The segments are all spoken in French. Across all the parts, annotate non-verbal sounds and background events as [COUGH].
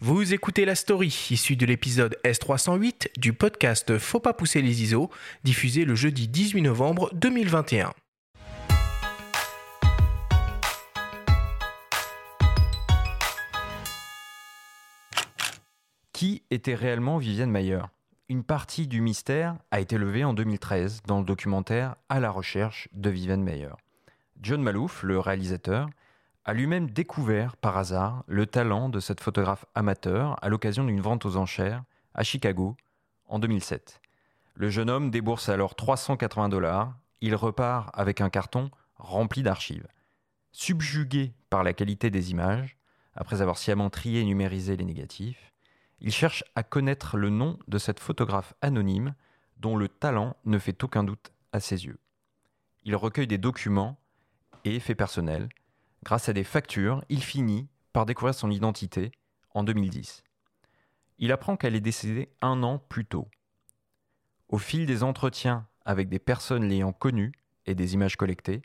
Vous écoutez la story issue de l'épisode S308 du podcast Faut pas pousser les ISO, diffusé le jeudi 18 novembre 2021. Qui était réellement Vivienne Mayer? Une partie du mystère a été levée en 2013 dans le documentaire À la recherche de Vivienne Mayer. John Malouf, le réalisateur, a lui-même découvert par hasard le talent de cette photographe amateur à l'occasion d'une vente aux enchères à Chicago en 2007. Le jeune homme débourse alors 380 dollars, il repart avec un carton rempli d'archives. Subjugué par la qualité des images, après avoir sciemment trié et numérisé les négatifs, il cherche à connaître le nom de cette photographe anonyme dont le talent ne fait aucun doute à ses yeux. Il recueille des documents et faits personnels, Grâce à des factures, il finit par découvrir son identité en 2010. Il apprend qu'elle est décédée un an plus tôt. Au fil des entretiens avec des personnes l'ayant connue et des images collectées,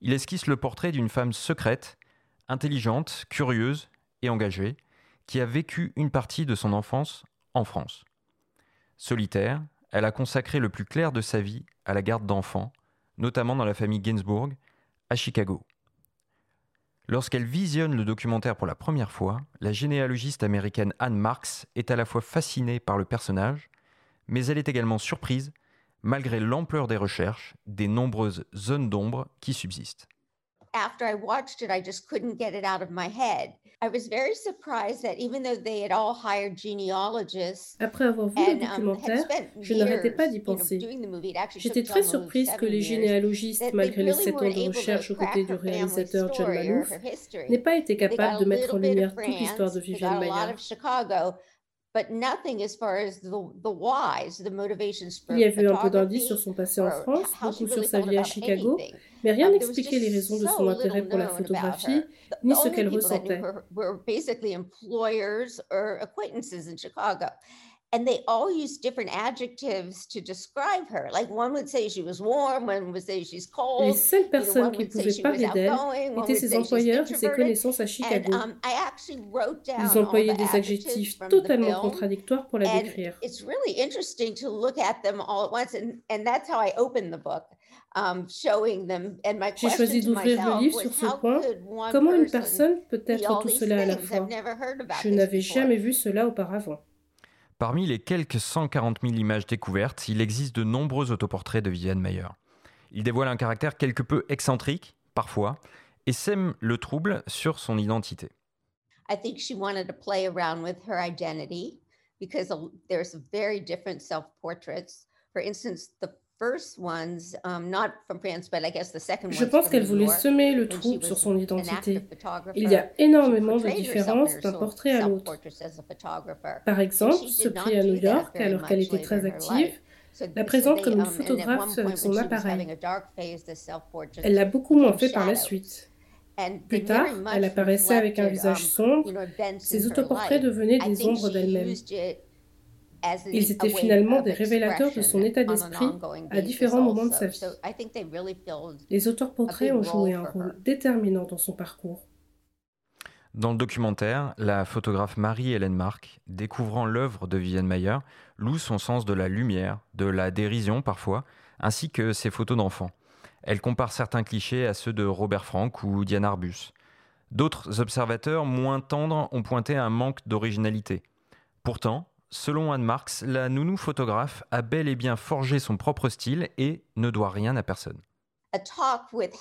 il esquisse le portrait d'une femme secrète, intelligente, curieuse et engagée, qui a vécu une partie de son enfance en France. Solitaire, elle a consacré le plus clair de sa vie à la garde d'enfants, notamment dans la famille Gainsbourg, à Chicago. Lorsqu'elle visionne le documentaire pour la première fois, la généalogiste américaine Anne Marks est à la fois fascinée par le personnage, mais elle est également surprise, malgré l'ampleur des recherches, des nombreuses zones d'ombre qui subsistent. After I watched it, I just couldn't get it out of my head. I was very surprised that even though they had all hired genealogists, Après avoir vu le and, um, documentaire, je n'arrêtais pas d'y penser. J'étais très surprise que les généalogistes, malgré les sept ans de recherche aux côtés du réalisateur John history. n'aient pas été capables de mettre en lumière toute l'histoire de France, they But nothing as far as the, the whys, the motivations for Il y avait un peu d'indices sur son passé en France, beaucoup sur sa vie à Chicago, mais rien n'expliquait les raisons de so son intérêt pour la photographie, ni ce qu'elle ressentait. And they all used different adjectives to describe her. Like one would say she was warm, one would say she's Les cold. seules you know, personnes qui pouvaient parler d'elle étaient ses employeurs et ses connaissances à And Chicago. um, I actually wrote down Ils employaient des adjectifs totalement contradictoires pour la And décrire. it's really interesting to look at them all at once, and, and that's how I opened the book, um, showing them. And my J'ai choisi d'ouvrir le livre sur ce point. Comment une person personne peut être tout cela à la fois? Je n'avais jamais vu cela auparavant. Parmi les quelques 140 000 images découvertes, il existe de nombreux autoportraits de Viviane Mayer. Il dévoile un caractère quelque peu excentrique, parfois, et sème le trouble sur son identité. I think she wanted to play around with her identity because a- there's very different self-portraits. For instance, the first ones, not from France, but I guess the second Je pense qu'elle voulait semer le trouble sur son identité. Il y a énormément de différences d'un portrait à l'autre. Par exemple, ce prix à New York, alors qu'elle était très active, la présente comme une um, photographe avec son appareil. Elle l'a beaucoup moins fait par la suite. Plus tard, elle apparaissait avec un visage um, sombre. Ses autoportraits devenaient des ombres d'elle-même. used it as a- Ils étaient finalement of des révélateurs de son état d'esprit à différents moments de sa vie. Les auteurs portraits ont joué un rôle déterminant dans son parcours. Dans le documentaire, la photographe Marie-Hélène Marc, découvrant l'œuvre de Viviane Mayer, loue son sens de la lumière, de la dérision parfois, ainsi que ses photos d'enfants. Elle compare certains clichés à ceux de Robert Frank ou Diane Arbus. D'autres observateurs moins tendres ont pointé à un manque d'originalité. Pourtant, selon Anne Marx, la nounou photographe a bel et bien forgé son propre style et ne doit rien à personne. a talk with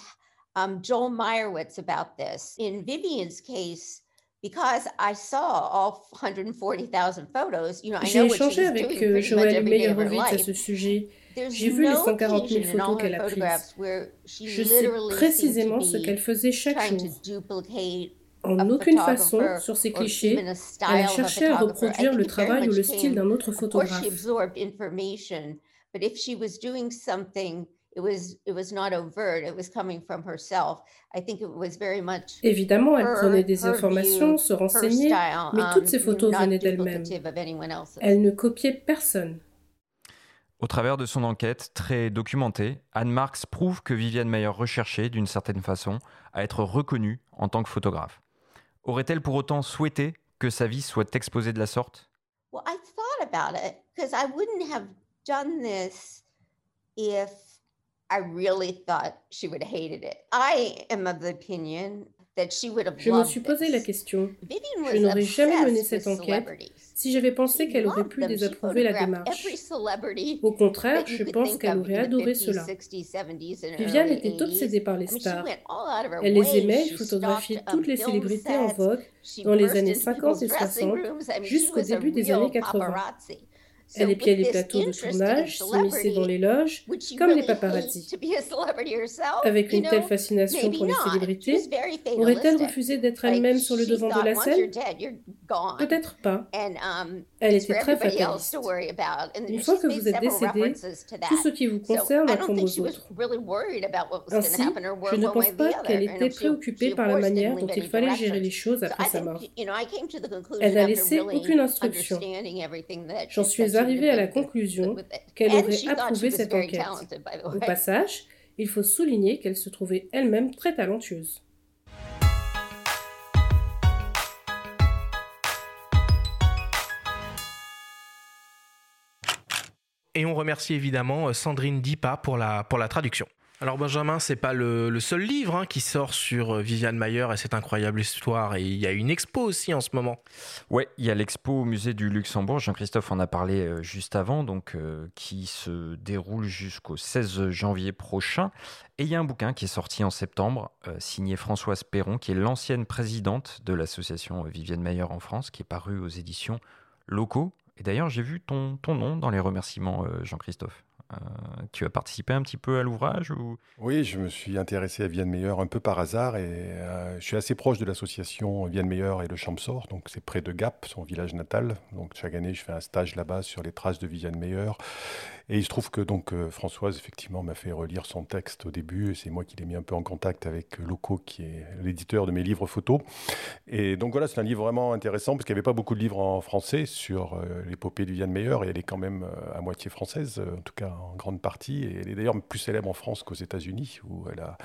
um, Joel Meyerowitz about this. In Vivian's case, because I saw all 140,000 photos, you know, I J'ai know what she échangé avec euh, Joël every day of her Meyerowitz à ce sujet. There's J'ai vu les no 140 000 occasion in all photos qu'elle a prises. photographs where she Je sais précisément to ce qu'elle faisait chaque jour. En a aucune façon, sur ces or clichés, elle style a cherché à reproduire le travail ou le style d'un autre photographe. absorbed information, but if she was doing something, it was it was not overt. It was coming from herself. I think it was very much Évidemment, elle prenait des informations, se renseignait, mais toutes um, ces photos venaient d'elle-même. Elle ne copiait personne. Au travers de son enquête, très documentée, Anne Marx prouve que Viviane Mayer recherchait, d'une certaine façon, à être reconnue en tant que photographe. Aurait-elle pour autant souhaité que sa vie soit exposée de la sorte? Well, I thought about it because I wouldn't have done this if I really thought she would have hated it. I am of the opinion Je me suis posé la question. Je n'aurais jamais mené cette enquête si j'avais pensé qu'elle aurait pu désapprouver la démarche. Au contraire, je pense qu'elle aurait adoré 50s, cela. 60s, 70s, and Viviane était 80s. obsédée par les stars. Elle les aimait, elle photographiait toutes les célébrités en vogue dans les années into 50 et people's dressing 60 rooms. I mean, she jusqu'au début des années 80. Elle épiait les plateaux de tournage, s'immisçait dans les loges, comme les paparazzis. to be a celebrity herself? Avec une telle fascination pour les célébrités, aurait-elle refusé d'être elle-même sur le devant de la scène? Peut-être pas. Um, Elle était très fataliste. Une fois que vous êtes décédé, Tout ce qui vous concerne incombe aux autres. Ainsi, je ne pense pas qu'elle était préoccupée par la manière dont il fallait gérer les choses après sa mort. Elle n'a laissé aucune instruction. J'en that suis she arrivée à la conclusion qu'elle aurait approuvé cette enquête. Au passage, il faut souligner qu'elle se trouvait elle-même très talentueuse. Et on remercie évidemment euh, Sandrine Dipa pour la, pour la traduction. Alors Benjamin, c'est pas le, seul livre hein, qui sort sur euh, Viviane Mayer et cette incroyable histoire. Et il y a une expo aussi en ce moment. Ouais, il y a l'expo au musée du Luxembourg, Jean-Christophe en a parlé euh, juste avant, donc euh, qui se déroule jusqu'au 16 janvier prochain. Et il y a un bouquin qui est sorti en septembre, signé Françoise Perron, qui est l'ancienne présidente de l'association Viviane Mayer en France, qui est paru aux éditions locaux. Et d'ailleurs, j'ai vu ton, ton nom dans les remerciements, Jean-Christophe. Tu as participé un petit peu à l'ouvrage ou... Oui, je me suis intéressé à Vienne Meilleur un peu par hasard et euh, je suis assez proche de l'association Vienne Meilleur et le Champsort, donc c'est près de Gap, son village natal. Donc chaque année, je fais un stage là-bas sur les traces de Viviane Meilleur. Et il se trouve que donc euh, Françoise effectivement m'a fait relire son texte au début c'est moi qui l'ai mis un peu en contact avec Loco qui est l'éditeur de mes livres photos. Et donc voilà, c'est un livre vraiment intéressant parce qu'il n'y avait pas beaucoup de livres en français sur euh, l'épopée de Viviane Meilleur et elle est quand même euh, à moitié française, en tout cas en grande partie. Et elle est d'ailleurs plus célèbre en France qu'aux États-Unis où elle a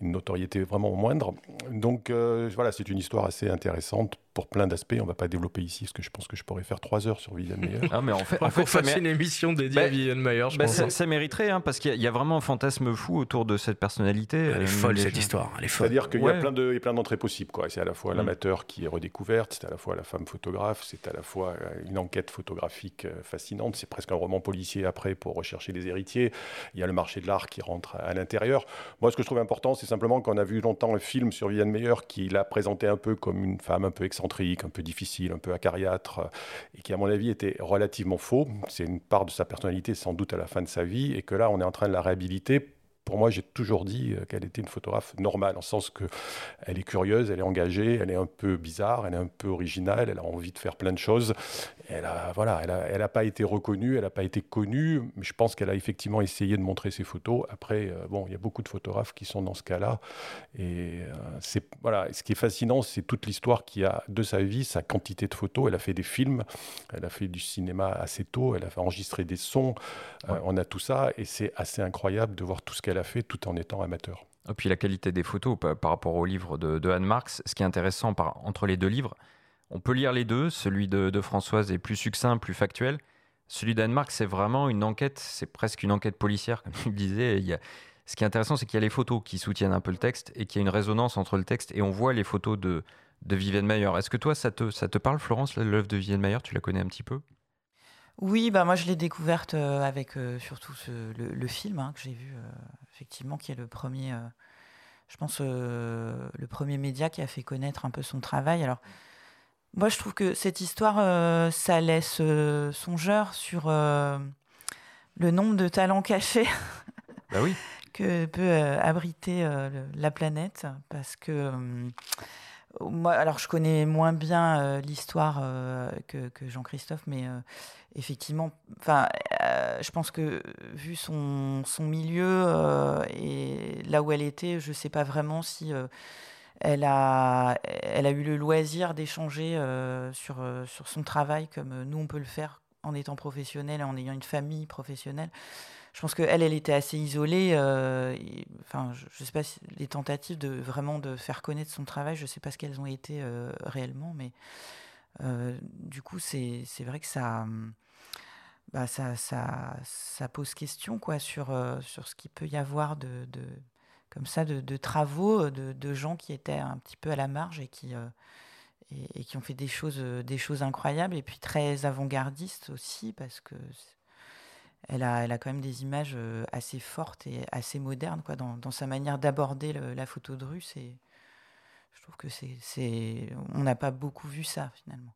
une notoriété vraiment moindre. Donc euh, voilà, c'est une histoire assez intéressante pour plein d'aspects. On ne va pas développer ici parce que je pense que je pourrais faire trois heures sur Viviane Meilleur. Ah, mais en fait, On en fait mé- une émission dédiée à Bah, Viviane Mayer, je bah, pense. ça, ça mériterait, hein, parce qu'il y, a- il y a vraiment un fantasme fou autour de cette personnalité. Elle est Euh, folle cette gens- histoire. Elle est folle. C'est-à-dire qu'il y Ouais. a plein de, il y a plein d'entrées possibles. Quoi. C'est à la fois Mm. l'amateur qui est redécouverte, c'est à la fois la femme photographe, c'est à la fois euh, une enquête photographique euh, fascinante. C'est presque un roman policier après pour rechercher les héritiers. Il y a le marché de l'art qui rentre à l'intérieur. Moi, ce que je trouve important, c'est simplement qu'on a vu longtemps un film sur Viviane Meyer qui l'a présentée un peu comme une femme un peu excentrique, un peu difficile, un peu acariâtre, et qui, à mon avis, était relativement faux. C'est une part de sa personnalité, sans doute à la fin de sa vie, et que là, on est en train de la réhabiliter pour moi, j'ai toujours dit euh, qu'elle était une photographe normale, en sens que elle est curieuse, elle est engagée, elle est un peu bizarre, elle est un peu originale, elle a envie de faire plein de choses. Elle a, voilà, elle a, elle a pas été reconnue, elle n'a pas été connue, mais je pense qu'elle a effectivement essayé de montrer ses photos. Après, euh, bon, il y a beaucoup de photographes qui sont dans ce cas-là, et euh, c'est voilà, ce qui est fascinant, c'est toute l'histoire qu'il y a de sa vie, sa quantité de photos. Elle a fait des films, elle a fait du cinéma assez tôt, elle a fait enregistrer des sons, euh, on a tout ça, et c'est assez incroyable de voir tout ce qu'elle a fait tout en étant amateur. Et puis la qualité des photos par, rapport au livre de, de Anne Marx, ce qui est intéressant entre les deux livres, on peut lire les deux. Celui de, Françoise est plus succinct, plus factuel. Celui d'Anne Marx, c'est vraiment une enquête, c'est presque une enquête policière, [LAUGHS] comme tu le disais. Ce qui est intéressant, c'est qu'il y a les photos qui soutiennent un peu le texte et qu'il y a une résonance entre le texte et on voit les photos de, de Mayer. Est-ce que toi, ça te, te parle, Florence, l'œuvre de Viviane Mayer? Tu la connais un petit peu? Oui, bah moi je l'ai découverte euh, avec euh, surtout ce- le, le film hein, que j'ai vu, euh, effectivement, qui est le premier, euh, je pense, le premier média qui a fait connaître un peu son travail. Alors, moi je trouve que cette histoire, ça laisse songeur sur le nombre de talents cachés [LAUGHS] Bah oui. que peut abriter la planète parce que moi alors je connais moins bien euh, l'histoire euh, que, Jean-Christophe mais euh, effectivement enfin je pense que vu son, milieu et là où elle était je sais pas vraiment si elle a, elle a eu le loisir d'échanger sur, sur son travail comme nous on peut le faire en étant professionnel et en ayant une famille professionnelle je pense qu'elle, elle était assez isolée. Enfin, je ne sais pas si les tentatives de vraiment de faire connaître son travail, je ne sais pas ce qu'elles ont été euh, réellement, mais du coup, c'est vrai que ça, bah, ça, ça, pose question quoi, sur, sur ce qu'il peut y avoir de, de comme ça de, travaux de, de, gens qui étaient un petit peu à la marge et qui, et, qui ont fait des choses, des choses incroyables et puis très avant-gardistes aussi parce que elle a, elle a quand même des images assez fortes et assez modernes quoi, dans, dans sa manière d'aborder la photo de rue. Je trouve que c'est, on n'a pas beaucoup vu ça finalement.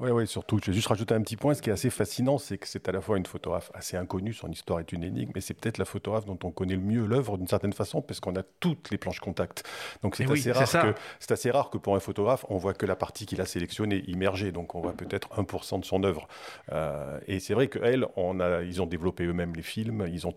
Oui, oui, surtout. Je vais juste rajouter un petit point. Ce qui est assez fascinant, c'est que c'est à la fois une photographe assez inconnue, son histoire est une énigme, mais c'est peut-être la photographe dont on connaît le mieux l'œuvre d'une certaine façon, parce qu'on a toutes les planches contact. Donc c'est assez, rare que, assez rare que pour un photographe, on voit que la partie qu'il a sélectionnée immergée. Donc on voit peut-être 1% de son œuvre. Euh, et c'est vrai qu'elle, ils ont développé eux-mêmes les films, ils ont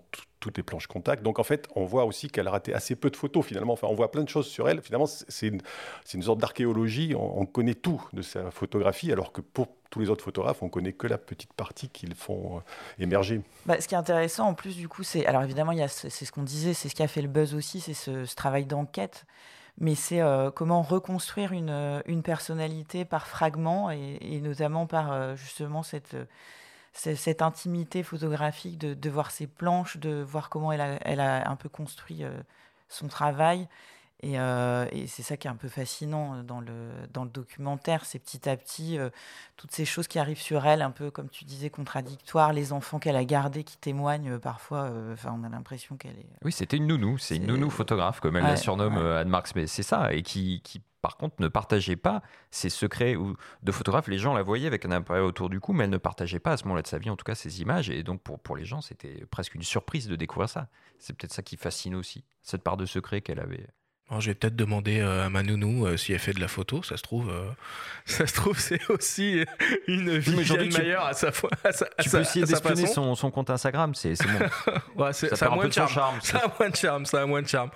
toutes les planches contact. Donc en fait, on voit aussi qu'elle a raté assez peu de photos finalement. Enfin, on voit plein de choses sur elle. Finalement, c'est une, sorte d'archéologie. On, on, connaît tout de sa photographie, alors que pour tous les autres photographes, on connaît que la petite partie qu'ils font euh, émerger. Bah, ce qui est intéressant en plus du coup, c'est alors évidemment, c'est ce qu'on disait, c'est ce qui a fait le buzz aussi, c'est ce, travail d'enquête. Mais c'est euh, comment reconstruire une, euh, une, personnalité par fragments et, notamment par justement cette, cette, intimité photographique de, de, voir ses planches, de voir comment elle a, elle a un peu construit son travail. Euh, et, c'est ça qui est un peu fascinant euh, dans le, dans le documentaire, c'est petit à petit euh, toutes ces choses qui arrivent sur elle, un peu comme tu disais, contradictoires, les enfants qu'elle a gardés qui témoignent parfois, enfin on a l'impression qu'elle est... Oui, c'était une nounou, c'est une nounou photographe, comme elle la surnomme Anne Marx, mais c'est ça, et qui, qui par contre ne partageait pas ses secrets ou de photographe. Les gens la voyaient avec un appareil autour du cou, mais elle ne partageait pas à ce moment-là de sa vie, en tout cas, ses images. Et donc, pour, pour les gens, c'était presque une surprise de découvrir ça. C'est peut-être ça qui fascine aussi, cette part de secret qu'elle avait je vais peut-être demander euh, à ma nounou euh, si elle fait de la photo. Ça se trouve, euh, [LAUGHS] ça se trouve, c'est aussi une Viviane Mayer à sa fois. Tu peux essayer d'espionner son, son, compte Instagram, c'est bon. [LAUGHS] ouais, ça, a moins de charme. Ça a moins de charme. Ça a moins de charme.